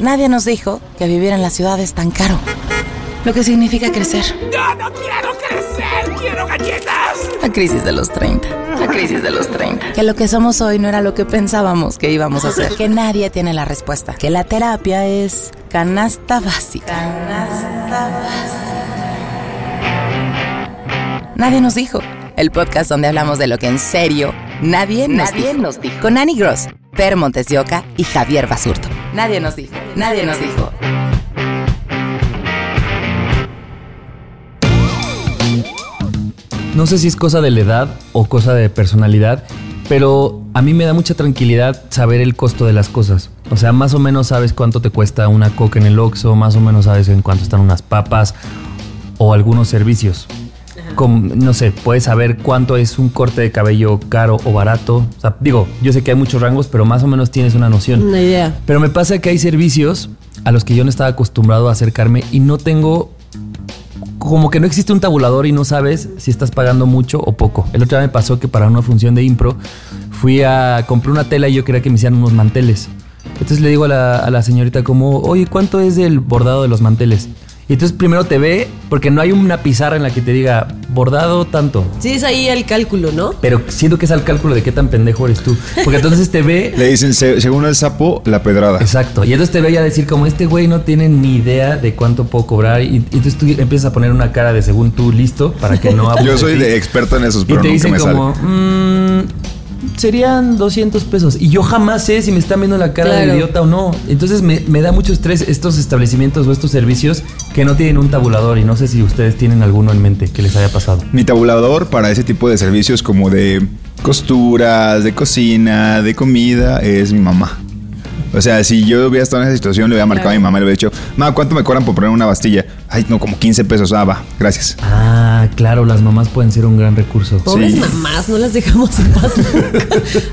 Nadie nos dijo que vivir en la ciudad es tan caro. Lo que significa crecer. ¡Yo no quiero crecer! ¡Quiero galletas! La crisis de los 30. La crisis de los 30. Que lo que somos hoy no era lo que pensábamos que íbamos a hacer. Que nadie tiene la respuesta. Que la terapia es canasta básica. Canasta básica. Nadie nos dijo. El podcast donde hablamos de lo que en serio nadie, nos, Nadie dijo. nos dijo. Con Annie Gross, Per Montes de Oca y Javier Basurto. Nadie nos dijo. Nadie nos dijo. No sé si es cosa de la edad o cosa de personalidad, pero a mí me da mucha tranquilidad saber el costo de las cosas. O sea, más o menos sabes cuánto te cuesta una coca en el Oxxo, más o menos sabes en cuánto están unas papas o algunos servicios. No sé, puedes saber cuánto es un corte de cabello caro o barato. O sea, digo, yo sé que hay muchos rangos, pero más o menos tienes una noción. Una idea. Pero me pasa que hay servicios a los que yo no estaba acostumbrado a acercarme y no tengo como que no existe un tabulador y no sabes si estás pagando mucho o poco. El otro día me pasó que para una función de impro fui a compré una tela y yo quería que me hicieran unos manteles. Entonces le digo a la, a la señorita como, oye, ¿cuánto es el bordado de los manteles? Y entonces primero te ve, porque no hay una pizarra en la que te diga, bordado tanto. Sí, es ahí el cálculo, ¿no? Pero siento que es al cálculo de qué tan pendejo eres tú. Porque entonces te ve Le dicen, se- según el sapo, la pedrada. Exacto. Y entonces te veía decir como este güey no tiene ni idea de cuánto puedo cobrar. Y, y entonces tú empiezas a poner una cara de según tú listo para que no abuse Yo soy de experto en esos, Y pero te nunca dicen me como, sale. "Mm, serían 200 pesos. Y yo jamás sé si me están viendo la cara Claro. de idiota o no. Entonces me, me da mucho estrés estos establecimientos o estos servicios que no tienen un tabulador. Y no sé si ustedes tienen alguno en mente que les haya pasado. Mi tabulador para ese tipo de servicios como de costuras, de cocina, de comida, es mi mamá. O sea, si yo hubiera estado en esa situación, le hubiera marcado a mi mamá y le hubiera dicho, ma, ¿cuánto me cobran por poner una bastilla? Ay, no, como 15 pesos. Ah, va, gracias. Ah, claro, las mamás pueden ser un gran recurso. Pobres Sí. mamás, no las dejamos en paz nunca.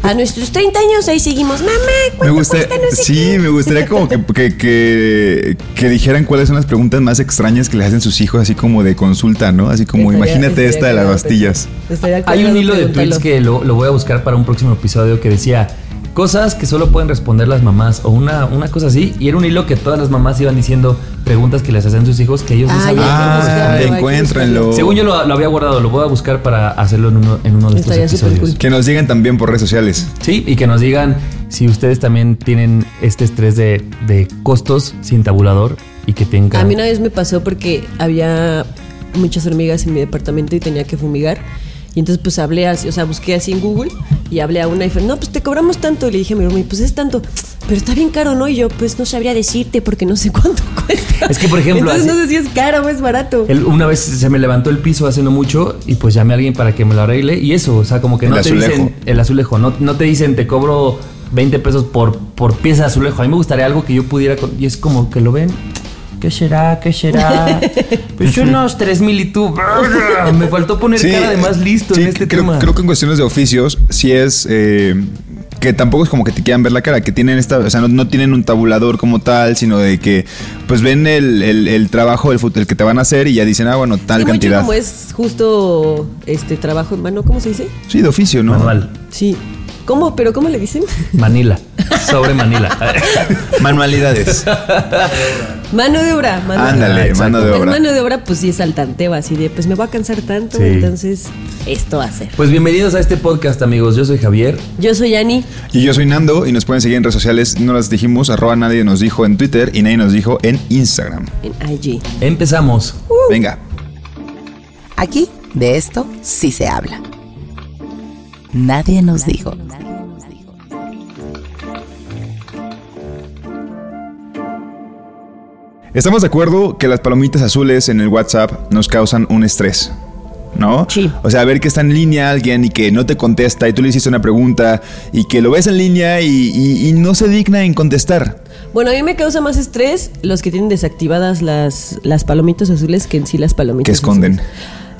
A nuestros 30 años ahí seguimos. Mamá, ¿cuánto Me gusta, cuesta no sé sí, qué?" me gustaría como que, que, que, que dijeran cuáles son las preguntas más extrañas que le hacen sus hijos, así como de consulta, ¿no? Así como, Estaría- imagínate estaría esta de las. Estaría Hay un hilo de tweets que lo, lo voy a buscar para un próximo episodio que decía cosas que solo pueden responder las mamás o una, una cosa así. Y era un hilo que todas las mamás iban diciendo preguntas que les hacían sus hijos que ellos no Ah, sabían. ya, Ah, encuéntrenlo. Según yo lo, lo había guardado, lo voy a buscar para hacerlo en uno, en uno de estos Estaría episodios. cool. Que nos digan también por redes sociales. Sí, y que nos digan si ustedes también tienen este estrés de, de costos sin tabulador y que tengan... A mí una vez me pasó porque había muchas hormigas en mi departamento y tenía que fumigar. Y entonces pues hablé así, o sea, busqué así en Google y hablé a una y fue, no, pues te cobramos tanto. Y le dije a mi pues es tanto, pero está bien caro, ¿no? Y yo, pues no sabría decirte porque no sé cuánto cuesta. Es que, por ejemplo, Entonces así- no sé si es caro o es barato. El- una vez se me levantó el piso hace no mucho y pues llamé a alguien para que me lo arregle y eso, o sea, como que El no te azulejo. dicen el azulejo, no, no te dicen te cobro 20 pesos por, por pieza de azulejo. A mí me gustaría algo que yo pudiera con- y es como que lo ven. ¿Qué será? ¿Qué será? Pues unos 3 mil y tú. Me faltó poner cara de más listo sí, en este creo, tema. creo que en cuestiones de oficios, sí es eh, que tampoco es como que te quieran ver la cara, que tienen esta, o sea, no, no tienen un tabulador como tal, sino de que pues ven el, el- el trabajo, el, el que te van a hacer y ya dicen, ah, bueno, tal mucho cantidad. como es justo este trabajo en mano, ¿cómo se dice? Sí, de oficio, ¿no? Manual. Sí. ¿Cómo? ¿Pero cómo le dicen? Manila. Sobre Manila. Manualidades. Mano de obra. Mano Ándale, de obra. mano de Pues obra. mano de obra, pues sí es al tanteo, así de, pues me voy a cansar tanto, Sí. entonces esto va a ser. Pues bienvenidos a este podcast, amigos. Yo soy Javier. Yo soy Ani. Y yo soy Nando y nos pueden seguir en redes sociales, no las dijimos, arroba nadie nos dijo en Twitter y nadie nos dijo en Instagram. en IG. Empezamos. Venga. Aquí de esto sí se habla. Nadie nos dijo. Estamos de acuerdo que las palomitas azules en el WhatsApp nos causan un estrés. ¿no? Sí. O sea, ver que está en línea alguien y que no te contesta y tú le hiciste una pregunta y que lo ves en línea y, y- y no se digna en contestar. Bueno, a mí me causa más estrés los que tienen desactivadas las, las palomitas azules que en sí las palomitas Que esconden. azules.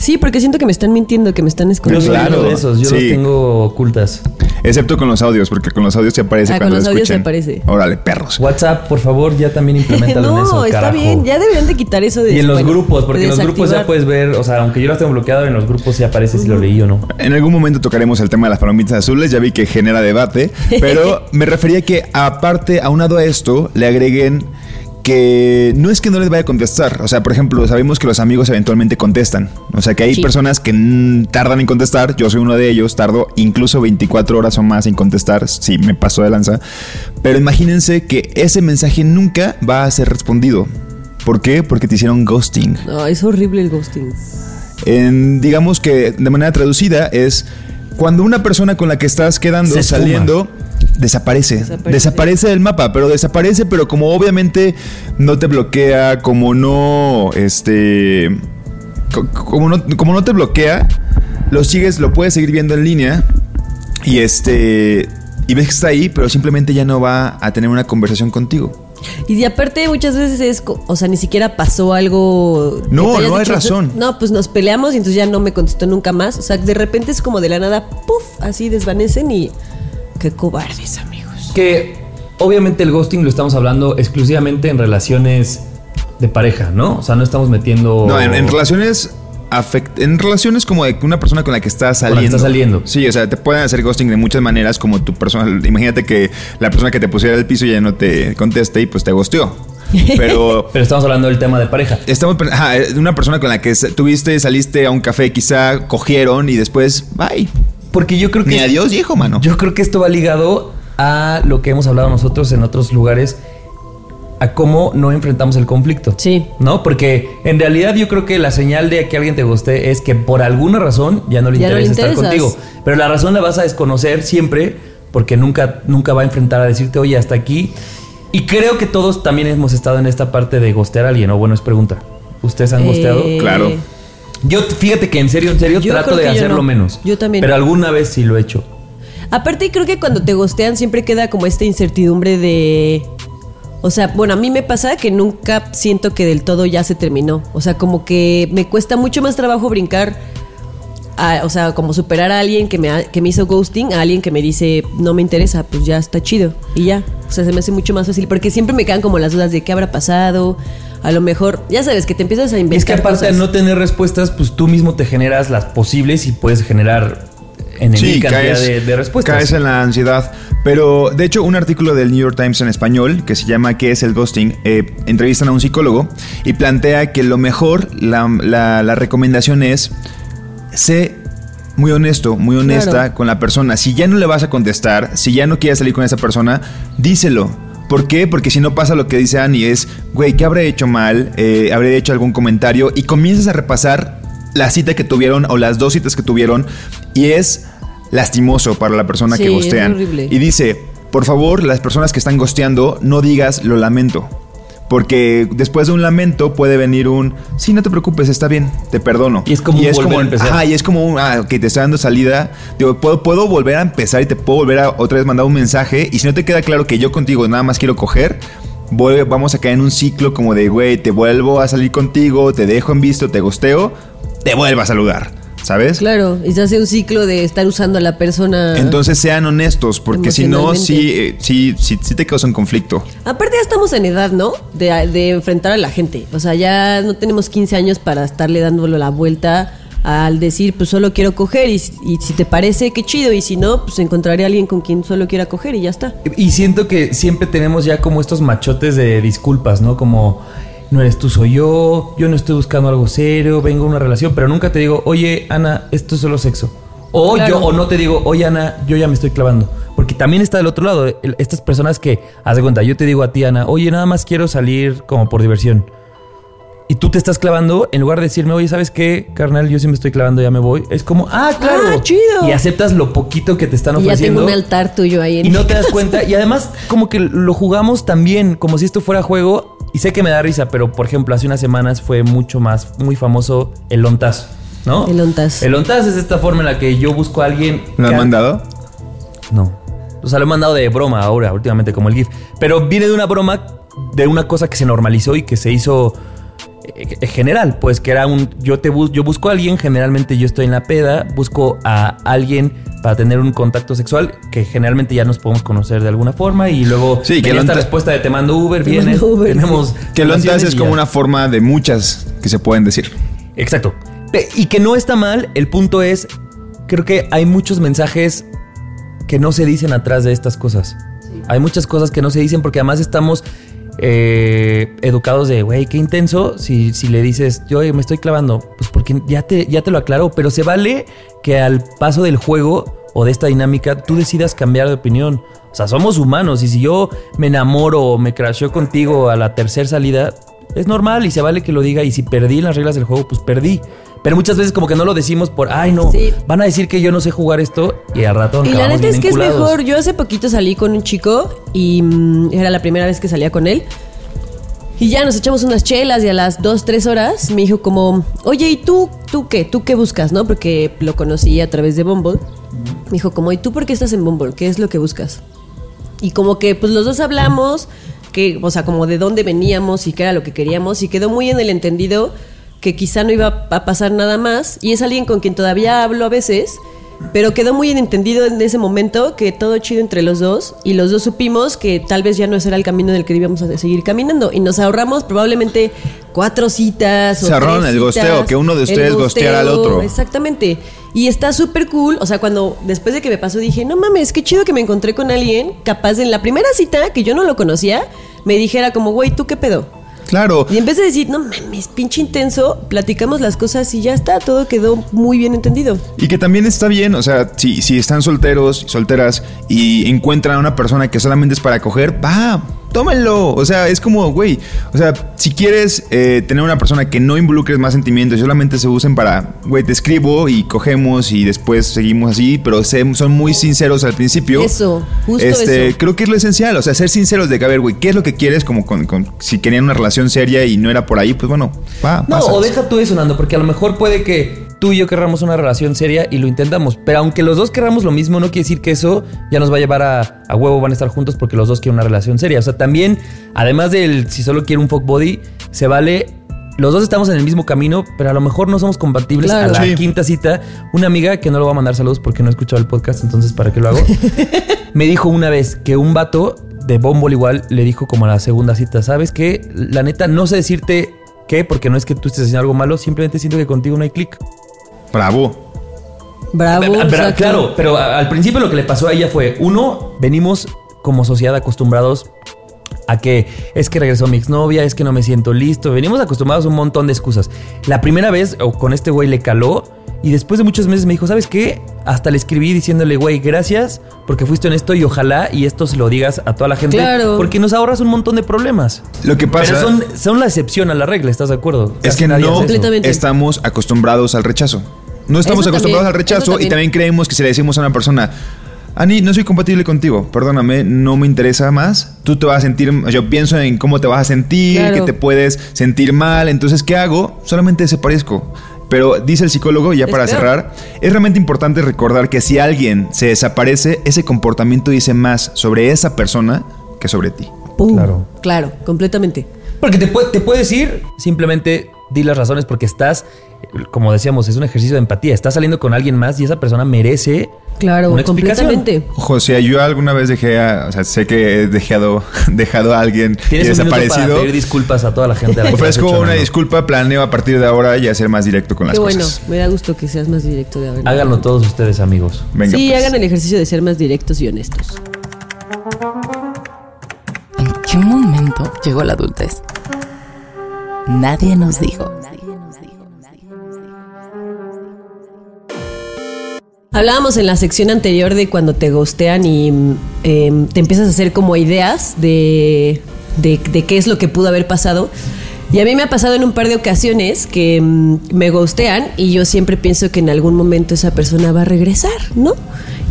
Sí, porque siento que me están mintiendo, que me están escondiendo. Claro, de esos, yo sí. los tengo ocultas. Excepto con los audios, porque con los audios te aparece Ah, cuando con los lo audios escuchen. aparece. Órale, perros. WhatsApp, por favor, ya también implementalo en eso, no, está carajo. bien, ya deberían de quitar eso de Y en los bueno, grupos, porque de en los grupos ya puedes ver, o sea, aunque yo las tengo bloqueado, en los grupos sí aparece si lo leí o no. En algún momento tocaremos el tema de las palomitas azules, ya vi que genera debate, pero me refería que aparte, aunado a esto, le agreguen que no es que no les vaya a contestar, o sea, por ejemplo, sabemos que los amigos eventualmente contestan, o sea, que hay Sí. personas que tardan en contestar, yo soy uno de ellos, tardo incluso 24 horas o más en contestar, si me paso de lanza, pero imagínense que ese mensaje nunca va a ser respondido. ¿Por qué? Porque te hicieron ghosting. No, es horrible el ghosting. En, digamos que de manera traducida es cuando una persona con la que estás quedando, Se esfuma. saliendo, desaparece. Desaparece. desaparece. del mapa, pero desaparece, pero como obviamente no te bloquea, como no, este, co- como no, como no te bloquea, lo sigues, lo puedes seguir viendo en línea y este, y ves que está ahí, pero simplemente ya no va a tener una conversación contigo. Y de aparte muchas veces es, o sea, ni siquiera pasó algo... No, no hay razón. No, pues nos peleamos y entonces ya no me contestó nunca más. O sea, de repente es como de la nada, puff, así desvanecen y... Qué cobardes, amigos. Que obviamente el ghosting lo estamos hablando exclusivamente en relaciones de pareja, ¿no? O sea, no estamos metiendo. No, en, en relaciones afect- en relaciones como de una persona con la que estás Con la que saliendo. estás saliendo. Sí, o sea, te pueden hacer ghosting de muchas maneras, como tu persona. Imagínate que la persona que te pusiera el piso ya no te conteste y pues te gosteó. Pero Pero estamos hablando del tema de pareja. estamos ajá, de una persona con la que tuviste, saliste a un café, quizá cogieron y después, bye. Porque yo creo que. Ni adiós, viejo, mano. Yo creo que esto va ligado a lo que hemos hablado nosotros en otros lugares, a cómo no enfrentamos el conflicto. Sí. ¿No? Porque en realidad yo creo que la señal de que alguien te guste es que por alguna razón ya no le Ya no le interesa estar contigo. Pero la razón la vas a desconocer siempre porque nunca, nunca va a enfrentar a decirte, oye, hasta aquí. Y creo que todos también hemos estado en esta parte de gostear a alguien, o bueno, es pregunta. ¿Ustedes han gosteado? Eh, Claro. Yo, fíjate que en serio, en serio, Yo trato de hacerlo no. menos. Yo también. Pero alguna vez sí lo he hecho. Aparte creo que cuando te gostean siempre queda como esta incertidumbre de... O sea, bueno, a mí me pasa que nunca siento que del todo ya se terminó. O sea, como que me cuesta mucho más trabajo brincar, a- o sea, como superar a alguien que me, ha- que me hizo ghosting, a alguien que me dice, no me interesa, pues ya está chido. Y ya. O sea, se me hace mucho más fácil. Porque siempre me quedan como las dudas de qué habrá pasado. A lo mejor, ya sabes, que te empiezas a Y inventar es que aparte de no tener respuestas, pues tú mismo te generas las posibles y puedes generar en Sí, cantidad caes, de, de respuestas. caes en la ansiedad. Pero de hecho, un artículo del New York Times en español que se llama ¿Qué es el ghosting? Eh, entrevistan a un psicólogo y plantea que lo mejor, la, la- la recomendación es sé muy honesto, muy honesta Claro. con la persona. Si ya no le vas a contestar, si ya no quieres salir con esa persona, díselo. ¿Por qué? Porque si no pasa lo que dice Annie es, güey, ¿qué habré hecho mal? Eh, ¿Habré hecho algún comentario? Y comienzas a repasar la cita que tuvieron o las dos citas que tuvieron y es lastimoso para la persona Sí, que gostean. Y dice, por favor, las personas que están gosteando, no digas lo lamento. Porque después de un lamento puede venir un, sí, no te preocupes, está bien, te perdono. Y es como a empezar. Ajá, y es como un, ah, ok, te está dando salida. Digo, puedo, puedo volver a empezar y te puedo volver a otra vez mandar un mensaje. Y si no te queda claro que yo contigo nada más quiero coger, voy- vamos a caer en un ciclo como de, güey, te vuelvo a salir contigo, te dejo en visto, te gosteo, te vuelvo a saludar. ¿Sabes? Claro, y se hace un ciclo de estar usando a la persona. Entonces sean honestos, porque si no, sí, eh, sí, sí, sí te causa un conflicto. Aparte ya estamos en edad, ¿no? De, de enfrentar a la gente. O sea, ya no tenemos 15 años para estarle dándole la vuelta al decir, pues solo quiero coger y, y si te parece, qué chido. Y si no, pues encontraré a alguien con quien solo quiera coger y ya está. Y siento que siempre tenemos ya como estos machotes de disculpas, ¿no? Como no eres tú, soy yo, yo no estoy buscando algo serio, vengo a una relación, pero nunca te digo, oye, Ana, esto es solo sexo. O Claro. yo, o no te digo, oye, Ana, yo ya me estoy clavando. Porque también está del otro lado, el- estas personas que, haz de cuenta, yo te digo a ti, Ana, oye, nada más quiero salir como por diversión. Y tú te estás clavando, en lugar de decirme, oye, ¿sabes qué, carnal? Yo sí me estoy clavando, ya me voy. Es como, ah, claro. Ah, chido. Y aceptas lo poquito que te están Y ya ofreciendo. tengo un altar tuyo ahí en Y no te das cuenta. Y además, como que lo jugamos también, como si esto fuera juego. Y sé que me da risa, pero por ejemplo, hace unas semanas fue mucho más, muy famoso el lontazo. ¿no? El ONTAS. El ONTAS es esta forma en la que yo busco a alguien. ¿Lo han mandado? No. O sea, lo he mandado de broma ahora, últimamente, como el GIF. Pero viene de una broma de una cosa que se normalizó y que se hizo eh, general, pues que era un yo te bus- yo busco a alguien, generalmente yo estoy en la peda, busco a alguien para tener un contacto sexual que generalmente ya nos podemos conocer de alguna forma y luego Sí, que esta respuesta de te mando Uber, Te vienes, mando Uber, tenemos Que lo antes es como ya. una forma de muchas que se pueden decir. Exacto. Y que no está mal, el punto es, creo que hay muchos mensajes que no se dicen atrás de estas cosas. Hay muchas cosas que no se dicen porque además estamos eh, educados de, güey, qué intenso si, si le dices, yo me estoy clavando, pues porque ya te, ya te lo aclaro, pero se vale que al paso del juego o de esta dinámica tú decidas cambiar de opinión. O sea, somos humanos y si yo me enamoro o me crasheo contigo a la tercera salida, es normal y se vale que lo diga y si perdí en las reglas del juego, pues perdí. Pero muchas veces como que no lo decimos por, ay no, Sí. van a decir que yo no sé jugar esto y al rato Y la neta es que es mejor. Yo hace poquito salí con un chico y mm, era la primera vez que salía con él. Y ya nos echamos unas chelas y a las dos, tres horas me dijo como, oye, ¿y tú, tú qué? ¿Tú qué buscas? ¿No? Porque lo conocí a través de Bumble. Me dijo como, ¿y tú por qué estás en Bumble? ¿Qué es lo que buscas? Y como que pues los dos hablamos, que, o sea, como de dónde veníamos y qué era lo que queríamos y quedó muy en el entendido que quizá no iba a pasar nada más y es alguien con quien todavía hablo a veces, pero quedó muy en entendido en ese momento que todo chido entre los dos y los dos supimos que tal vez ya no será el camino en el que íbamos a seguir caminando y nos ahorramos probablemente cuatro citas o Se ahorraron el gosteo, que uno de ustedes gosteara al otro. Exactamente. Y está súper cool. O sea, cuando después de que me pasó dije, no mames, qué chido que me encontré con alguien capaz de en la primera cita, que yo no lo conocía, me dijera como, güey, ¿tú qué pedo? Claro. Y en vez de decir, no mames, pinche intenso, platicamos las cosas y ya está, todo quedó muy bien entendido. Y que también está bien, o sea, si, si están solteros, solteras y encuentran a una persona que solamente es para coger, va, tómenlo. O sea, es como, güey, o sea, si quieres eh, tener una persona que no involucres más sentimientos y solamente se usen para, güey, te escribo y cogemos y después seguimos así, pero se- son muy sinceros al principio. Eso, justo este, eso. Creo que es lo esencial, o sea, ser sinceros de que, a ver, güey, ¿qué es lo que quieres? Como con, con- si querían una relación seria y no era por ahí, pues bueno, va, No, o deja tú eso, Nando, porque a lo mejor puede que tú y yo querramos una relación seria y lo intentamos. Pero aunque los dos querramos lo mismo, no quiere decir que eso ya nos va a llevar a, a huevo, van a estar juntos porque los dos quieren una relación seria. O sea, también, además del si solo quiero un fuck body, se vale. Los dos estamos en el mismo camino, pero a lo mejor no somos compatibles Claro. a la Sí. quinta cita. Una amiga que no le voy a mandar saludos porque no he escuchado el podcast, entonces ¿para qué lo hago? me dijo una vez que un vato de Bumble igual le dijo como a la segunda cita, ¿sabes qué? La neta, no sé decirte qué, porque no es que tú estés haciendo algo malo, simplemente siento que contigo no hay clic. Bravo. Bravo. Claro, pero al principio lo que le pasó a ella fue, uno, venimos como sociedad acostumbrados a que es que regresó mi exnovia, es que no me siento listo. Venimos acostumbrados a un montón de excusas. La primera vez o con este güey le caló y después de muchos meses me dijo, ¿sabes qué? Hasta le escribí diciéndole, güey, gracias porque fuiste honesto y ojalá y esto se lo digas a toda la gente. Claro. Porque nos ahorras un montón de problemas. Lo que pasa Pero son, son la excepción a la regla, ¿estás de acuerdo? es Casi que nadie no. Completamente. estamos acostumbrados al rechazo. No estamos Eso acostumbrados también, al rechazo y también. también creemos que si le decimos a una persona, Ani, no soy compatible contigo, perdóname, no me interesa más, tú te vas a sentir, yo pienso en cómo te vas a sentir, Claro. que te puedes sentir mal, entonces, ¿qué hago? Solamente desaparezco. Pero dice el psicólogo, ya para cerrar, es realmente importante recordar que si alguien se desaparece, ese comportamiento dice más sobre esa persona que sobre ti. Claro. Claro, completamente. Porque te, puede- te puedes ir, simplemente di las razones porque estás, como decíamos, es un ejercicio de empatía. Estás saliendo con alguien más y esa persona merece Claro, una explicación. completamente. José, yo alguna vez dejé a, o sea, sé que he dejado, dejado a alguien y Tienes un minuto para desaparecido. pedir disculpas a toda la gente. a la que Ofrezco hecho una daño. disculpa, planeo a partir de ahora ya ser más directo con las Qué bueno, cosas. me da gusto que seas más directo de haber. Háganlo todos ustedes, amigos. Venga, sí, pues. hagan el ejercicio de ser más directos y honestos. ¿En qué momento llegó la adultez? Nadie nos dijo. Hablábamos en la sección anterior de cuando te gostean y mm, em, te empiezas a hacer como ideas de, de, qué es lo que pudo haber pasado. Y a mí me ha pasado en un par de ocasiones que mm, me gostean y yo siempre pienso que en algún momento esa persona va a regresar, ¿no?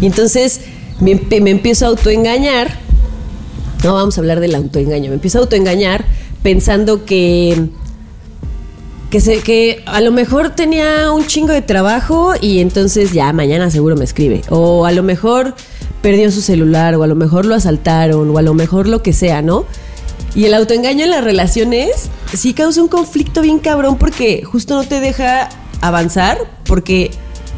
Y entonces me empiezo a autoengañar. No, vamos a hablar del autoengaño. Me empiezo a autoengañar pensando que que, se, que a lo mejor tenía un chingo de trabajo y entonces ya mañana seguro me escribe. O a lo mejor perdió su celular, o a lo mejor lo asaltaron, o a lo mejor lo que sea, ¿no? Y el autoengaño en las relaciones sí causa un conflicto bien cabrón porque justo no te deja avanzar porque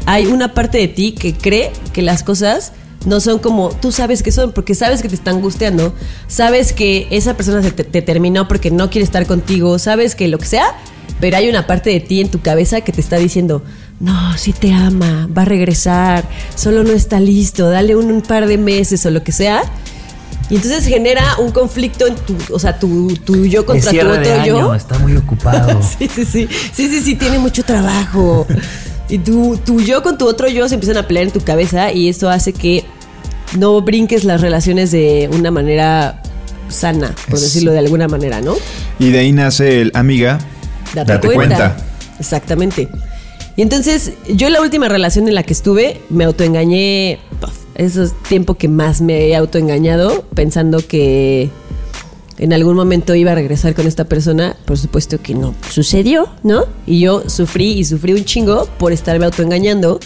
hay una parte de ti que cree que las cosas no son como tú sabes que son, porque sabes que te están gusteando, sabes que esa persona se te, te terminó porque no quiere estar contigo, sabes que lo que sea, pero hay una parte de ti en tu cabeza que te está diciendo, no, sí te ama, va a regresar, solo no está listo, dale un, un par de meses o lo que sea. Y entonces genera un conflicto en tu, o sea, tu, tu yo contra tu cierre de otro yo. año, está muy ocupado. Sí, sí, sí. Sí, sí, sí, tiene mucho trabajo. Y tu, tu yo con tu otro yo se empiezan a pelear en tu cabeza y eso hace que no brinques las relaciones de una manera sana, por Es- decirlo de alguna manera, ¿no? Y de ahí nace el amiga. Date, cuenta. Exactamente. Y entonces, yo la última relación en la que estuve, me autoengañé. Eso es tiempo que más me he autoengañado, pensando que en algún momento iba a regresar con esta persona. Por supuesto que no sucedió, ¿no? Y yo sufrí y sufrí un chingo por estarme autoengañando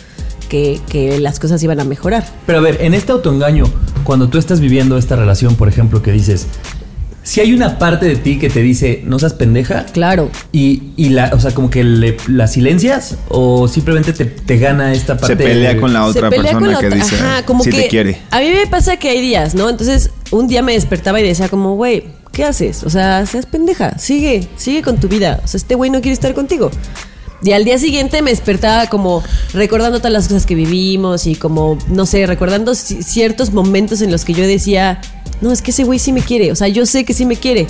que, que las cosas iban a mejorar. Pero a ver, en este autoengaño, cuando tú estás viviendo esta relación, por ejemplo, que dices, si hay una parte de ti que te dice, no seas pendeja, Claro. y, y la, o sea, como que le- la silencias, o simplemente te, te gana esta parte. Se pelea con la otra persona la que otra- dice Ajá, como si que te quiere. A mí me pasa que hay días, ¿no? Entonces, un día me despertaba y decía como, güey, ¿qué haces? O sea, seas pendeja, sigue, sigue con tu vida. O sea, este güey no quiere estar contigo. Y al día siguiente me despertaba como recordando todas las cosas que vivimos y como, no sé, recordando ci- ciertos momentos en los que yo decía, no, es que ese güey sí me quiere, o sea, yo sé que sí me quiere,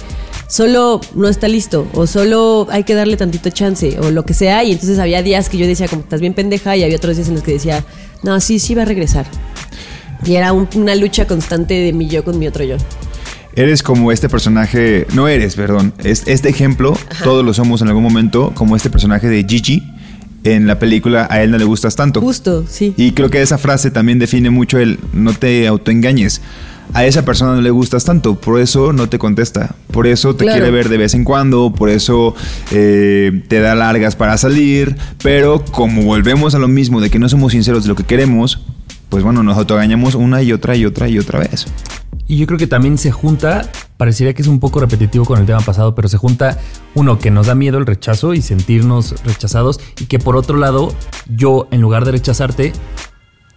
solo no está listo, o solo hay que darle tantito chance, o lo que sea, y entonces había días que yo decía como, estás bien pendeja, y había otros días en los que decía, no, sí, sí va a regresar. Y era un- una lucha constante de mi yo con mi otro yo. Eres como este personaje, no eres, perdón, es, este ejemplo, todos lo somos en algún momento, como este personaje de Gigi en la película A él no le gustas tanto. Justo, sí. Y creo que esa frase también define mucho el no te autoengañes. A esa persona no le gustas tanto, por eso no te contesta, por eso te Claro. quiere ver de vez en cuando, por eso eh, te da largas para salir, pero como volvemos a lo mismo de que no somos sinceros de lo que queremos, pues bueno, nos autoengañamos una y otra y otra y otra vez. Y yo creo que también se junta, parecería que es un poco repetitivo con el tema pasado, pero se junta uno que nos da miedo el rechazo y sentirnos rechazados y que por otro lado yo en lugar de rechazarte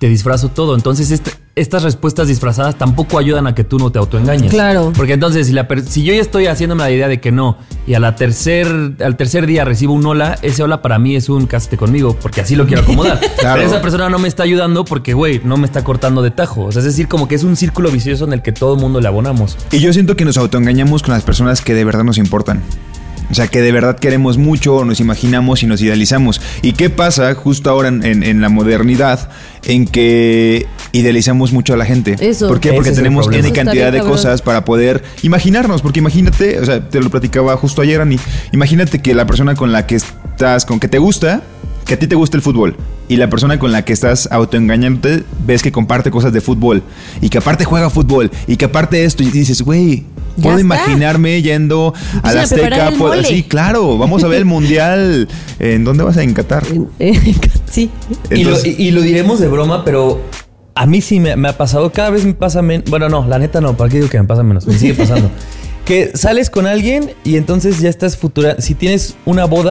te disfrazo todo. Entonces este- estas respuestas disfrazadas tampoco ayudan a que tú no te autoengañes. Claro. Porque entonces si, la si yo ya estoy haciéndome la idea de que no y a la tercer, al tercer día recibo un hola, ese hola para mí es un cásate conmigo porque así lo quiero acomodar. Claro. Pero esa persona no me está ayudando porque, güey, no me está cortando de tajo. O sea, es decir, como que es un círculo vicioso en el que todo el mundo le abonamos. Y yo siento que nos autoengañamos con las personas que de verdad nos importan. O sea, que de verdad queremos mucho, nos imaginamos y nos idealizamos. ¿Y qué pasa justo ahora en, en- en la modernidad en que idealizamos mucho a la gente? Eso. ¿Por qué? Porque tenemos. N cantidad bien de cabrón. cosas para poder imaginarnos. Porque imagínate, o sea, te lo platicaba justo ayer, Ani. Imagínate que la persona con la que estás, con que te gusta, que a ti te gusta el fútbol y la persona con la que estás autoengañándote ves que comparte cosas de fútbol y que aparte juega fútbol y que aparte esto y dices, güey, puedo está. imaginarme yendo a la Empiezan a preparar Azteca, puedo- sí, claro, vamos a ver el mundial. ¿En dónde vas a en Qatar? En- sí. Y lo, Entonces- y- y lo diremos de broma, pero a mí sí me, me ha pasado. Cada vez me pasa menos. Bueno, no, la neta no. ¿Para qué digo que me pasa menos? Me sigue pasando. que sales con alguien y entonces ya estás futura. Si tienes una boda.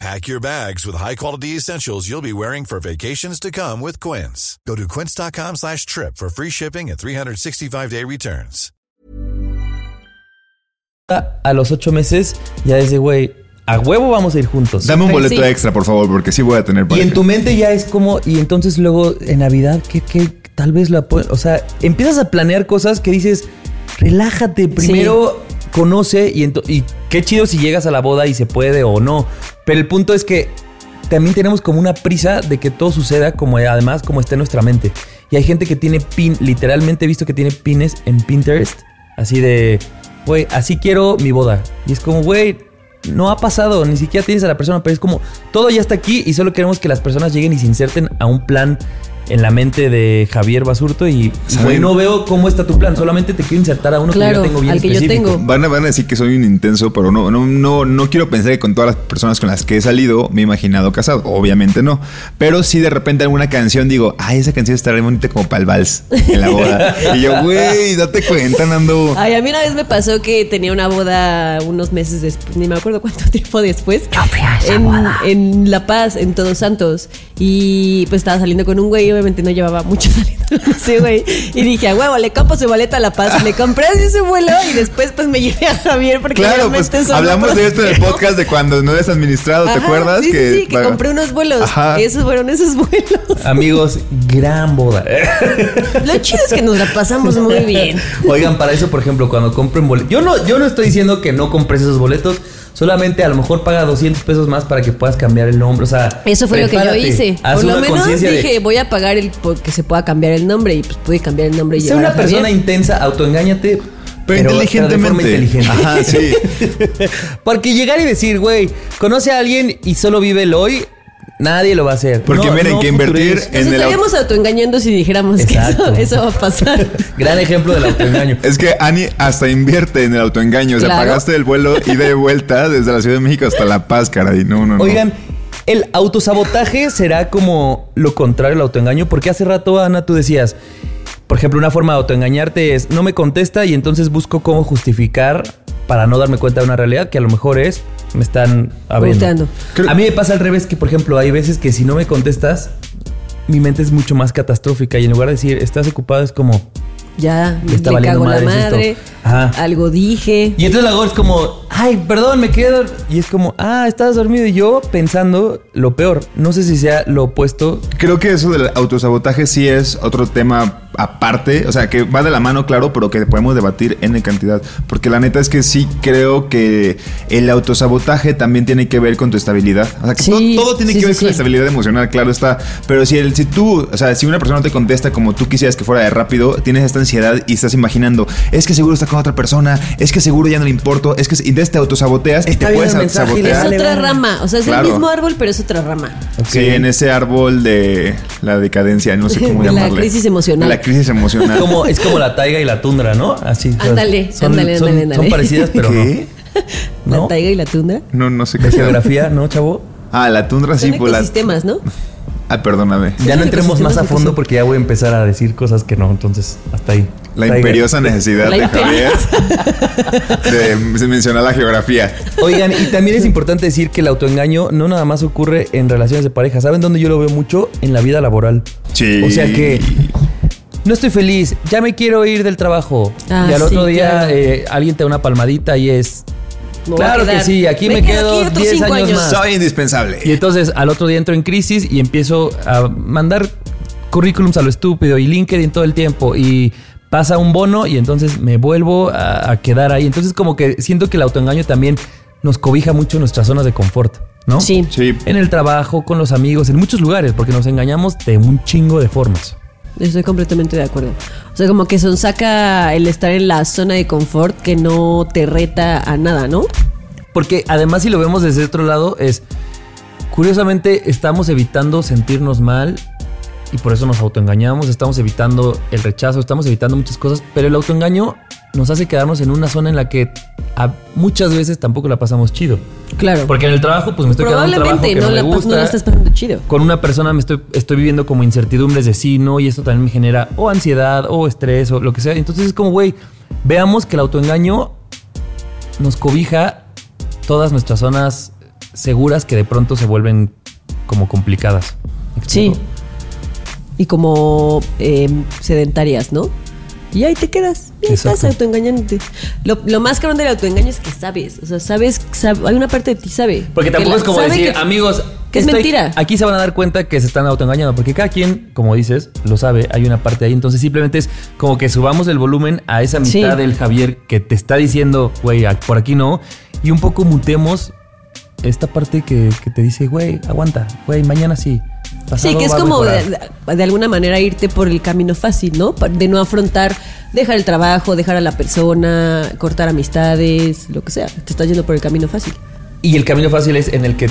Pack your bags with high-quality essentials you'll be wearing for vacations to come with Quince. Go to quince.com slash trip for free shipping and 365-day returns. A los ocho meses ya es de, güey, a huevo vamos a ir juntos. Dame un boleto sí. extra, por favor, porque sí voy a tener Y pareja. en tu mente ya es como, y entonces luego en Navidad, que, que tal vez la O sea, empiezas a planear cosas que dices, relájate, primero conoce y, y qué chido si llegas a la boda y se puede o no. Pero el punto es que también tenemos como una prisa de que todo suceda como además como está en nuestra mente. Y hay gente que tiene pin, literalmente he visto que tiene pines en Pinterest, así de, güey, así quiero mi boda. Y es como, güey, no ha pasado, ni siquiera tienes a la persona, pero es como, todo ya está aquí y solo queremos que las personas lleguen y se inserten a un plan en la mente de Javier Basurto y, güey, no veo cómo está tu plan, solamente te quiero insertar a uno Claro, que yo tengo bien al que yo específico. tengo. Van a, van a decir que soy un intenso, pero no, no, no, no quiero pensar que con todas las personas con las que he salido me he imaginado casado. Obviamente no. Pero sí de repente alguna canción digo, ay, esa canción está re bonita como para el vals en la boda. y yo, güey, date cuenta, Nando. Ay, a mí una vez me pasó que tenía una boda unos meses después, ni me acuerdo cuánto tiempo después. en, en La Paz, en Todos Santos. Y pues estaba saliendo con un güey, obviamente no llevaba mucho saliendo güey. Y dije, a huevo, le compro su boleto a La Paz. Le compré así su vuelo y después pues me llevé a Javier porque Claro, pues hablamos de esto en el podcast de cuando no eres administrado, ¿te Ajá, acuerdas? Sí, que compré unos vuelos. Ajá. Esos fueron esos vuelos. Amigos, gran boda. Lo chido es que nos la pasamos muy bien. Oigan, para eso, por ejemplo, cuando compren boletos. Yo no, yo no estoy diciendo que no compres esos boletos. Solamente a lo mejor paga 200 pesos más para que puedas cambiar el nombre. O sea, Eso fue lo que yo hice. Por lo menos de- dije, voy a pagar el porque se pueda cambiar el nombre y pues pude cambiar el nombre y Sé una Javier. persona intensa, autoengáñate. Pero, inteligentemente. de forma inteligente. Ajá, sí. Porque llegar y decir, güey, conoce a alguien y solo vive el hoy, nadie lo va a hacer. Porque No, miren, no que invertir futurices. Nos en el estaríamos autoengañando si dijéramos Exacto. que eso, eso va a pasar. Gran ejemplo del autoengaño. Es que Ani hasta invierte en el autoengaño. O sea, Claro. pagaste el vuelo y de vuelta desde la Ciudad de México hasta La Paz, caray. No, no, no. Oigan, el autosabotaje será como lo contrario al autoengaño, porque hace rato, Ana, tú decías, por ejemplo, una forma de autoengañarte es no me contesta y entonces busco cómo justificar para no darme cuenta de una realidad que a lo mejor es me están abriendo. A mí me pasa al revés que, por ejemplo, hay veces que si no me contestas, mi mente es mucho más catastrófica y en lugar de decir estás ocupado es como Ya, Le está le cago la madres esto. madre. Ajá. Algo dije. Y entonces luego es como, ay, perdón, me quedo. Y es como, ah, estabas dormido. Y yo pensando lo peor. No sé si sea lo opuesto. Creo que eso del autosabotaje sí es otro tema aparte, o sea, que va de la mano, claro, pero que podemos debatir en cantidad, porque la neta es que sí creo que el autosabotaje también tiene que ver con tu estabilidad, o sea, que Sí, todo, todo tiene sí, que ver sí, con la estabilidad emocional, claro está, pero si el, si tú, o sea, si una persona no te contesta como tú quisieras que fuera de rápido, tienes esta ansiedad y estás imaginando, es que seguro está con otra persona, es que seguro ya no le importo, es que y entonces te autosaboteas y te puedes Es sabotear. Vale, otra rama. O sea, es Claro. el mismo árbol, pero es otra rama. Sí, en ese árbol de la decadencia, no sé cómo De la llamarle. crisis emocional. La crisis emocional. Como, es como la taiga y la tundra, ¿no? Así. Ándale, son, ándale, son- ándale, son parecidas, pero ¿Qué? no. La taiga y la tundra. No, no sé qué De sea. geografía, ¿no, chavo? Ah, la tundra sí, Son pues la. ecosistemas, ¿no? Ah, perdóname. Ya no entremos más a fondo porque ya voy a empezar a decir cosas que no. Entonces, hasta ahí. La Taiga. imperiosa necesidad La de Javier de mencionar la geografía. Oigan, y también es importante decir que el autoengaño no nada más ocurre en relaciones de pareja. ¿Saben dónde yo lo veo mucho? En la vida laboral. Sí. O sea que no estoy feliz, ya me quiero ir del trabajo. Ah, y al otro sí, día claro. eh, alguien te da una palmadita y es... Me claro que sí, aquí me, Me quedo quedo aquí otros 10 cinco años, años. más. Soy indispensable. Y entonces al otro día entro en crisis y empiezo a mandar currículums a lo estúpido y LinkedIn todo el tiempo y pasa un bono y entonces me vuelvo a, a quedar ahí. Entonces como que siento que el autoengaño también nos cobija mucho nuestras zonas de confort, ¿no? Sí. Sí. En el trabajo, con los amigos, en muchos lugares, porque nos engañamos de un chingo de formas. Estoy completamente de acuerdo. O sea, como que son saca el estar en la zona de confort que no te reta a nada, ¿no? Porque además si lo vemos desde otro lado es, curiosamente estamos evitando sentirnos mal y por eso nos autoengañamos, estamos evitando el rechazo, estamos evitando muchas cosas, pero el autoengaño nos hace quedarnos en una zona en la que a- muchas veces tampoco la pasamos chido. Claro. Porque en el trabajo pues me estoy quedando en un trabajo que no, me gusta. no la estás pasando chido. Con una persona me estoy, estoy viviendo como incertidumbres de sí, no, y esto también me genera o ansiedad o estrés o lo que sea. Entonces es como, güey, veamos que el autoengaño nos cobija todas nuestras zonas seguras que de pronto se vuelven como complicadas. ¿Me Sí. Y como eh, sedentarias, ¿no? Y ahí te quedas. Y ahí estás Exacto. autoengañándote. Lo, lo más cabrón del autoengaño es que sabes. O sea, sabes, sab- hay una parte de ti sabe. Porque Que tampoco la- es como decir, que- amigos, que es mentira. Aquí se van a dar cuenta que se están autoengañando, porque cada quien, como dices, lo sabe, hay una parte ahí. Entonces simplemente es como que subamos el volumen a esa Sí. mitad del Javier que te está diciendo, güey, por aquí no, y un poco mutemos esta parte que, que te dice, güey, aguanta, güey, mañana sí. Pasado Sí, que es como de, de alguna manera irte por el camino fácil, ¿no? De no afrontar, dejar el trabajo, dejar a la persona, cortar amistades, lo que sea. Te estás yendo por el camino fácil. Y el camino fácil es en el que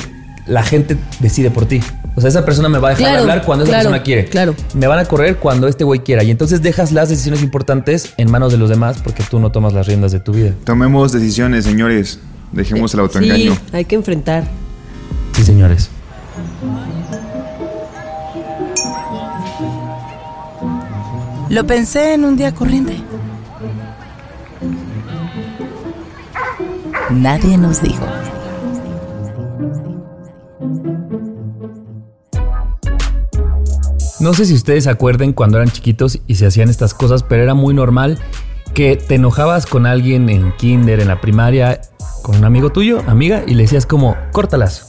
la gente decide por ti. O sea, esa persona me va a dejar de hablar cuando esa claro, persona quiere. claro. Me van a correr cuando este güey quiera. Y entonces dejas las decisiones importantes en manos de los demás porque tú no tomas las riendas de tu vida. Tomemos decisiones, señores. Dejemos el autoengaño. Sí, hay que enfrentar. Sí, señores. Lo pensé en un día corriente. Nadie nos dijo. No sé si ustedes se acuerden cuando eran chiquitos y se hacían estas cosas, pero era muy normal que te enojabas con alguien en kinder, en la primaria, con un amigo tuyo, amiga, y le decías como, córtalas.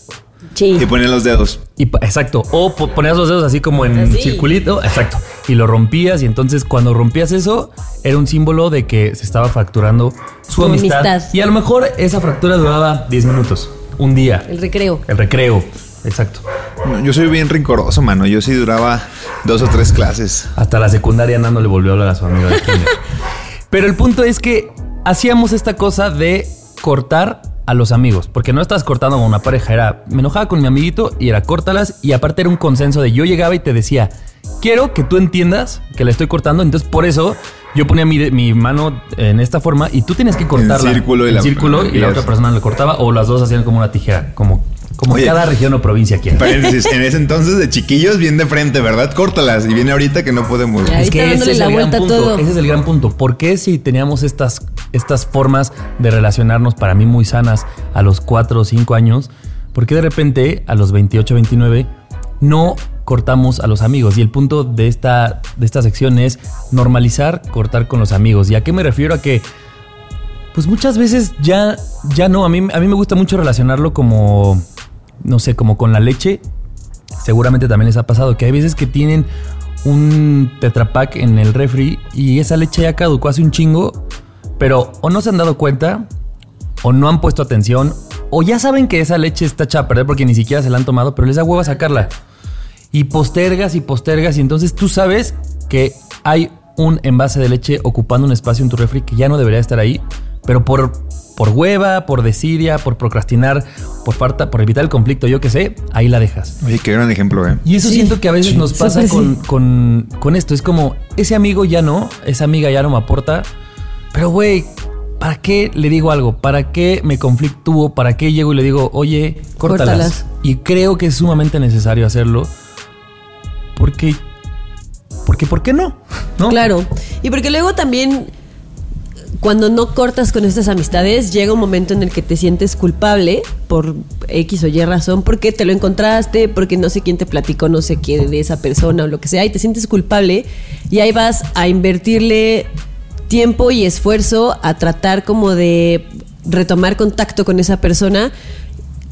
Sí. Y poner los dedos. Y exacto, o po- ponías los dedos así como en Así. circulito, exacto, y lo rompías y entonces cuando rompías eso era un símbolo de que se estaba fracturando su, amistad. amistad. Y a lo mejor esa fractura duraba 10 minutos, un día, El recreo. el recreo, exacto. No, yo soy bien rincoroso, mano. Yo sí duraba dos o tres clases. Hasta la secundaria Nando le volvió a hablar a su amigo de. Pero el punto es que hacíamos esta cosa de cortar a los amigos, porque no estabas cortando con una pareja, era me enojaba con mi amiguito y era córtalas y aparte era un consenso de yo llegaba y te decía, quiero que tú entiendas que la estoy cortando, entonces por eso yo ponía mi, mi mano en esta forma y tú tienes que cortarla círculo y en la- círculo y la otra persona le cortaba o las dos hacían como una tijera, como, como Oye. cada región o provincia quiere. Paréntesis, en ese entonces de chiquillos, bien de frente, ¿verdad? Córtalas. Y viene ahorita que no podemos. Es que está ese dándole es la el gran vuelta a punto. todo. Ese es el gran punto. ¿Por qué si teníamos estas, estas formas de relacionarnos para mí muy sanas a los 4 o 5 años? ¿Por qué de repente a los 28, 29 no cortamos a los amigos? Y el punto de esta, de esta sección es normalizar cortar con los amigos. ¿Y a qué me refiero? A que pues muchas veces ya, ya no. A mí, a mí me gusta mucho relacionarlo como, no sé, como con la leche. Seguramente también les ha pasado que hay veces que tienen un tetrapack en el refri y esa leche ya caducó hace un chingo, pero o no se han dado cuenta, o no han puesto atención, o ya saben que esa leche está hecha a perder porque ni siquiera se la han tomado, pero les da hueva sacarla. Y postergas y postergas y entonces tú sabes que hay un envase de leche ocupando un espacio en tu refri que ya no debería estar ahí, pero por, por hueva, por desidia, por procrastinar, por falta, por evitar el conflicto, yo qué sé, ahí la dejas. Oye, qué gran ejemplo, ¿eh? Y eso Sí. siento que a veces nos pasa con, sí. con, con esto. Es como, ese amigo ya no, esa amiga ya no me aporta. Pero, güey, ¿para qué le digo algo? ¿Para qué me conflictúo? ¿Para qué llego y le digo, oye, córtalas? Córtalas. Y creo que es sumamente necesario hacerlo. Porque, porque, ¿por qué no? ¿No? Claro. Y porque luego también, cuando no cortas con estas amistades, llega un momento en el que te sientes culpable por X o Y razón, porque te lo encontraste, porque no sé quién te platicó, no sé qué de esa persona o lo que sea, y te sientes culpable, y ahí vas a invertirle tiempo y esfuerzo a tratar como de retomar contacto con esa persona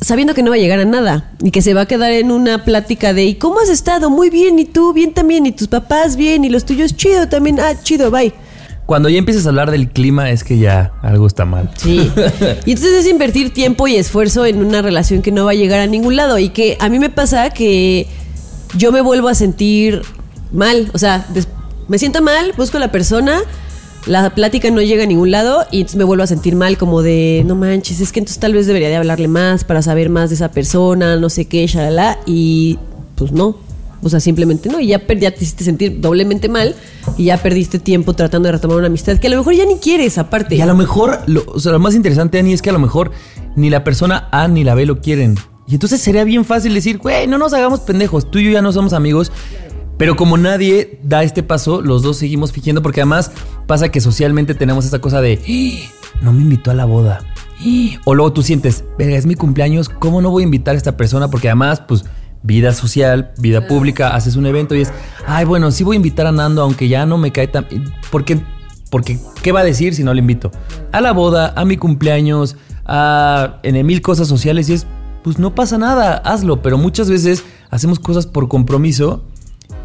sabiendo que no va a llegar a nada y que se va a quedar en una plática de ¿y cómo has estado? Muy bien, y tú bien también, y tus papás bien, y los tuyos chido también, ah, chido, bye. Cuando ya empiezas a hablar del clima es que ya algo está mal. Sí. Y entonces es invertir tiempo y esfuerzo en una relación que no va a llegar a ningún lado y que a mí me pasa que yo me vuelvo a sentir mal, o sea, me siento mal, busco a la persona, la plática no llega a ningún lado y entonces me vuelvo a sentir mal como de, no manches, es que entonces tal vez debería de hablarle más para saber más de esa persona, no sé qué, shalala, y pues no. O sea, simplemente no. Y ya, te hiciste sentir doblemente mal y ya perdiste tiempo tratando de retomar una amistad que a lo mejor ya ni quieres aparte. Y a lo mejor, lo, o sea, lo más interesante, Ani, es que a lo mejor ni la persona A ni la B lo quieren. Y entonces sería bien fácil decir, güey, no nos hagamos pendejos, tú y yo ya no somos amigos. Pero como nadie da este paso, los dos seguimos fingiendo, porque además pasa que socialmente tenemos esa cosa de, "Ah, no me invitó a la boda. Ah". O luego tú sientes, es mi cumpleaños, ¿cómo no voy a invitar a esta persona? Porque además, pues, vida social, vida pública, haces un evento y es, ay, bueno, sí voy a invitar a Nando, aunque ya no me cae tan... Porque, porque ¿qué va a decir si no le invito? A la boda, a mi cumpleaños, a en mil cosas sociales y es, pues no pasa nada, hazlo. Pero muchas veces hacemos cosas por compromiso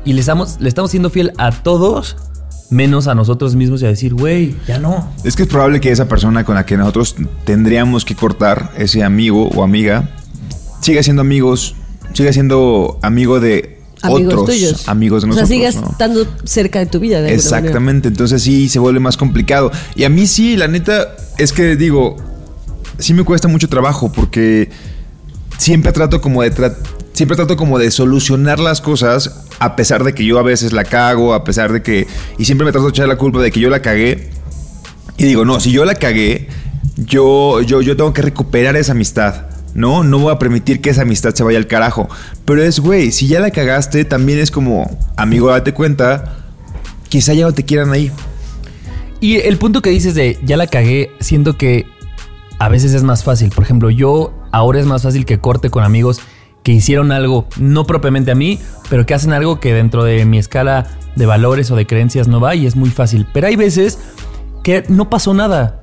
y le estamos, le estamos siendo fiel a todos, menos a nosotros mismos y a decir, güey, ya no. Es que es probable que esa persona con la que nosotros tendríamos que cortar, ese amigo o amiga, siga siendo amigos, siga siendo amigo de Amigos otros tuyos. amigos de O sea, nosotros. sigas ¿no? estando cerca de tu vida. De. Exactamente, entonces sí se vuelve más complicado. Y a mí sí, la neta, es que digo, sí me cuesta mucho trabajo porque siempre trato como de tra- siempre trato como de solucionar las cosas a pesar de que yo a veces la cago, a pesar de que y siempre me trato de echar la culpa de que yo la cagué. Y digo, no, si yo la cagué, yo yo yo tengo que recuperar esa amistad. No, no voy a permitir que esa amistad se vaya al carajo. Pero es, güey, si ya la cagaste, también es como, amigo, date cuenta, quizá ya no te quieran ahí. Y el punto que dices de ya la cagué, siento que a veces es más fácil. Por ejemplo, yo ahora es más fácil que corte con amigos que hicieron algo, no propiamente a mí, pero que hacen algo que dentro de mi escala de valores o de creencias no va y es muy fácil. Pero hay veces que no pasó nada.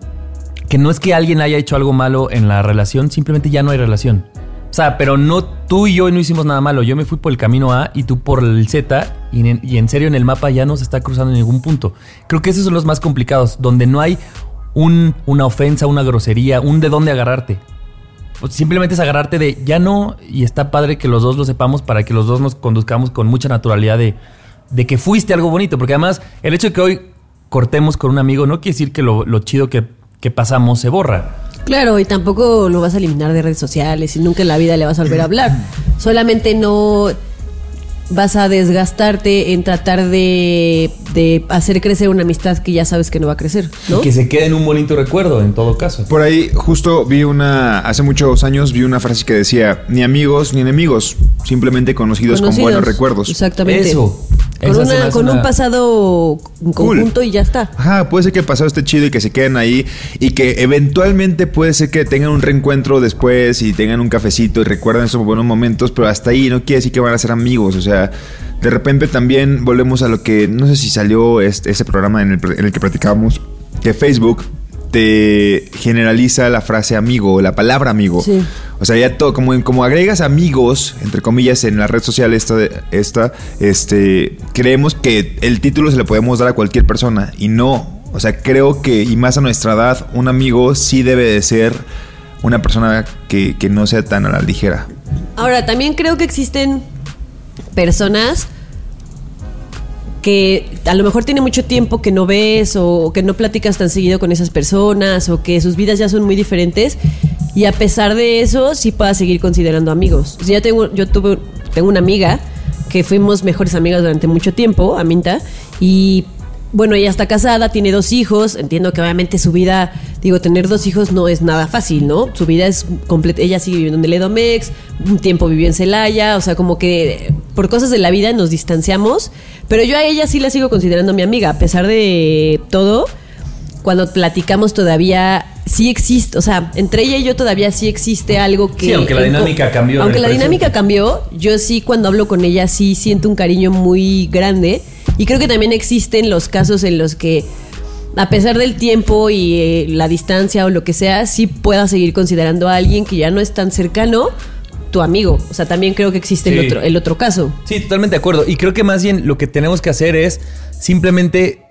Que no es que alguien haya hecho algo malo en la relación, simplemente ya no hay relación. O sea, pero no tú y yo no hicimos nada malo. Yo me fui por el camino A y tú por el Z y en, serio en el mapa ya no se está cruzando en ningún punto. Creo que esos son los más complicados, donde no hay un- una ofensa, una grosería, un de dónde agarrarte. Pues simplemente es agarrarte de ya no y está padre que los dos lo sepamos para que los dos nos conduzcamos con mucha naturalidad de, de que fuiste algo bonito. Porque además el hecho de que hoy cortemos con un amigo no quiere decir que lo chido que, que pasamos se borra. Claro, y tampoco lo vas a eliminar de redes sociales y nunca en la vida le vas a volver a hablar. Solamente no vas a desgastarte en tratar de, de hacer crecer una amistad que ya sabes que no va a crecer, ¿no? Y que se quede en un bonito recuerdo en todo caso. Por ahí justo vi una, hace muchos años vi una frase que decía, ni amigos ni enemigos, simplemente conocidos, con buenos recuerdos. Exactamente. Eso. Con, una- con un pasado en conjunto y ya está. Ajá, puede ser que el pasado esté chido y que se queden ahí y que eventualmente puede ser que tengan un reencuentro después y tengan un cafecito y recuerden esos buenos momentos, pero hasta ahí no quiere decir que van a ser amigos, o sea, de repente también volvemos a lo que, no sé si salió este, ese programa en el, en el que platicábamos, que Facebook te generaliza la frase amigo la palabra amigo. Sí. O sea, ya todo, como, como agregas amigos, entre comillas, en la red social esta, esta, este, creemos que el título se le podemos dar a cualquier persona y no. O sea, creo que, y más a nuestra edad, un amigo sí debe de ser una persona que, que no sea tan a la ligera. Ahora, también creo que existen personas que a lo mejor tiene mucho tiempo que no ves o que no platicas tan seguido con esas personas o que sus vidas ya son muy diferentes y a pesar de eso sí puedas seguir considerando amigos. O sea, yo tengo, yo tuve, tengo una amiga que fuimos mejores amigas durante mucho tiempo, Aminta, y bueno, ella está casada, tiene dos hijos, entiendo que obviamente su vida, digo, tener dos hijos no es nada fácil, ¿no? Su vida es completa, ella sigue viviendo en el Edomex, un tiempo vivió en Celaya, o sea, como que por cosas de la vida nos distanciamos, pero yo a ella sí la sigo considerando mi amiga, a pesar de todo, cuando platicamos todavía sí existe, o sea, entre ella y yo todavía sí existe algo que... Sí, aunque la dinámica cambió Aunque la presente. dinámica cambió, yo sí cuando hablo con ella sí siento un cariño muy grande y creo que también existen los casos en los que a pesar del tiempo y eh, la distancia o lo que sea, sí puedas seguir considerando a alguien que ya no es tan cercano tu amigo. O sea, también creo que existe el otro el otro caso. Sí, totalmente de acuerdo. Y creo que más bien lo que tenemos que hacer es simplemente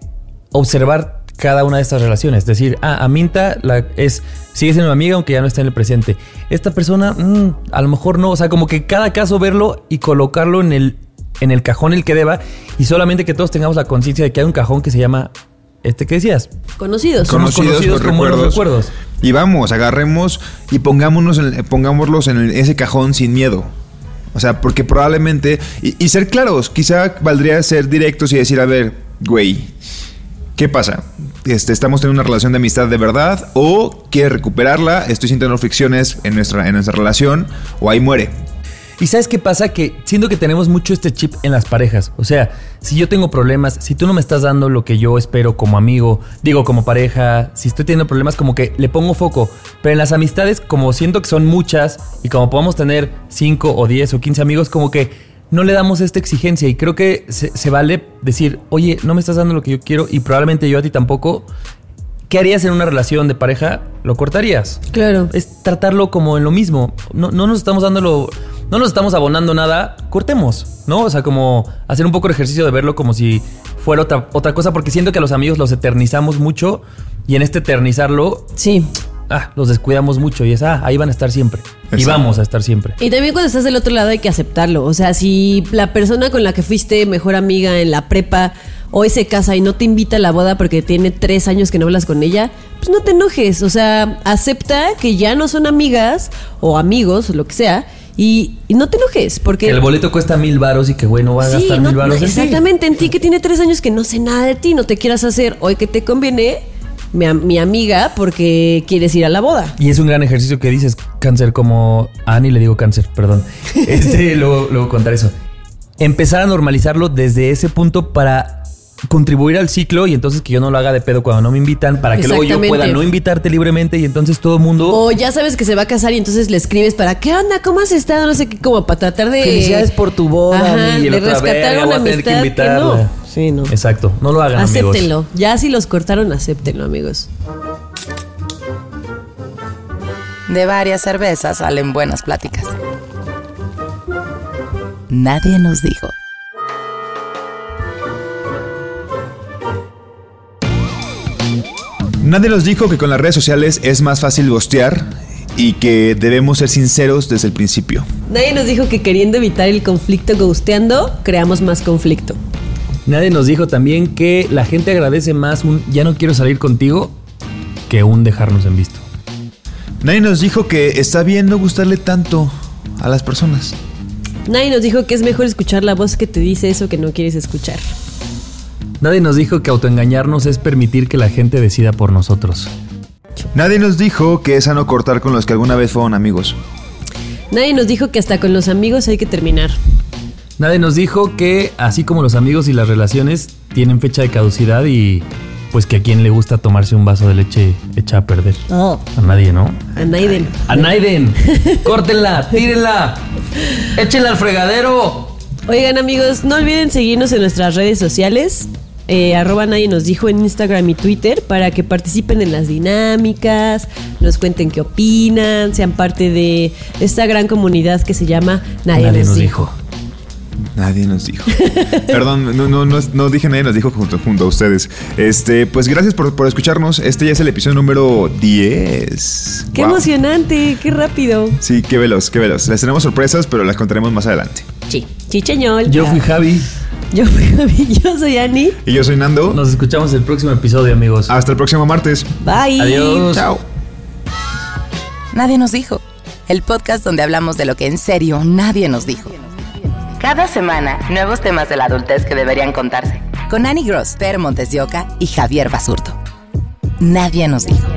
observar cada una de estas relaciones. Es decir, ah, Aminta la, es, sigue siendo mi amiga aunque ya no está en el presente. Esta persona, mm, a lo mejor no. O sea, como que cada caso verlo y colocarlo en el, en el cajón el que deba. Y solamente que todos tengamos la conciencia de que hay un cajón que se llama, este que decías, Conocidos. Somos conocidos con buenos recuerdos. Y vamos, agarremos y pongámonos en- pongámoslos en el- ese cajón sin miedo. O sea, porque probablemente. Y, y ser claros, quizá valdría ser directos y decir, a ver, güey, ¿qué pasa? Este, ¿Estamos teniendo una relación de amistad de verdad? ¿O quieres recuperarla? ¿Estoy sintiendo fricciones en nuestra, en nuestra relación? ¿O ahí muere? Y sabes qué pasa? Que siento que tenemos mucho este chip en las parejas. O sea, si yo tengo problemas, si tú no me estás dando lo que yo espero como amigo, digo como pareja, si estoy teniendo problemas, como que le pongo foco. Pero en las amistades, como siento que son muchas y como podemos tener 5 o 10 o 15 amigos, como que no le damos esta exigencia. Y creo que se, se vale decir, oye, no me estás dando lo que yo quiero y probablemente yo a ti tampoco. ¿Qué harías en una relación de pareja? Lo cortarías Claro. es tratarlo como en lo mismo. No, no nos estamos dando lo. No nos estamos abonando nada, cortemos, ¿no? O sea, como hacer un poco el ejercicio de verlo como si fuera otra, otra cosa, porque siento que a los amigos los eternizamos mucho y en este eternizarlo Sí. ah, los descuidamos mucho y es, ah, ahí van a estar siempre. Y vamos a estar siempre. Y también cuando estás del otro lado hay que aceptarlo. O sea, si la persona con la que fuiste mejor amiga en la prepa hoy se casa y no te invita a la boda porque tiene tres años que no hablas con ella, pues no te enojes. O sea, acepta que ya no son amigas o amigos o lo que sea y, y no te enojes porque... Que el boleto cuesta mil varos y que, güey, no va a Sí, gastar no- mil varos no, exactamente, en ti que tiene tres años que no sé nada de ti, no te quieras hacer hoy que te conviene mi, am- mi amiga porque quieres ir a la boda. Y es un gran ejercicio que dices, cáncer, como a Ani le digo cáncer, perdón. Este, luego, luego contar eso. Empezar a normalizarlo desde ese punto para contribuir al ciclo y entonces que yo no lo haga de pedo cuando no me invitan, para que luego yo pueda no invitarte libremente y entonces todo el mundo... O ya sabes que se va a casar y entonces le escribes para ¿qué onda? ¿Cómo has estado? No sé qué, como para tratar de. Felicidades por tu boda, Ajá, y el de otro, rescatar "Verga, una voy a tener que amistad que, invitarla". no. Sí, no. Exacto, no lo hagan, amigos. Acéptenlo. Ya si los cortaron, acéptenlo, amigos. De varias cervezas salen buenas pláticas. Nadie nos dijo. Nadie nos dijo que con las redes sociales es más fácil gostear y que debemos ser sinceros desde el principio. Nadie nos dijo que queriendo evitar el conflicto ghosteando, creamos más conflicto. Nadie nos dijo también que la gente agradece más un ya no quiero salir contigo que un dejarnos en visto. Nadie nos dijo que está bien no gustarle tanto a las personas. Nadie nos dijo que es mejor escuchar la voz que te dice eso que no quieres escuchar. Nadie nos dijo que autoengañarnos es permitir que la gente decida por nosotros. Nadie nos dijo que es sano cortar con los que alguna vez fueron amigos. Nadie nos dijo que hasta con los amigos hay que terminar. Nadie nos dijo que así como los amigos y las relaciones tienen fecha de caducidad y pues que a quien le gusta tomarse un vaso de leche hecha a perder. Oh. A nadie, ¿no? A Naiden. A Naiden, córtenla, tírenla, échenla al fregadero. Oigan amigos, no olviden seguirnos en nuestras redes sociales. Eh, arroba nadie nos dijo en Instagram y Twitter para que participen en las dinámicas, nos cuenten qué opinan, sean parte de esta gran comunidad que se llama Nadie, nos, dijo. Nadie nos dijo. Perdón, no, no, no, no dije nadie nos dijo junto, junto a ustedes. Este, pues gracias por, por escucharnos. Este ya es el episodio número 10. ¡Qué Wow. emocionante! ¡Qué rápido! Sí, qué veloz, qué veloz. Les tenemos sorpresas, pero las contaremos más adelante. Sí, chicheñol. Yo fui Javi. Yo yo soy Ani. Y yo soy Nando. Nos escuchamos el próximo episodio, amigos. Hasta el próximo martes. Bye. Adiós. Chao. Nadie nos dijo. El podcast donde hablamos de lo que en serio nadie nos dijo. Cada semana, nuevos temas de la adultez que deberían contarse. Con Annie Gross, Per Montes de Oca y Javier Basurto. Nadie nos dijo.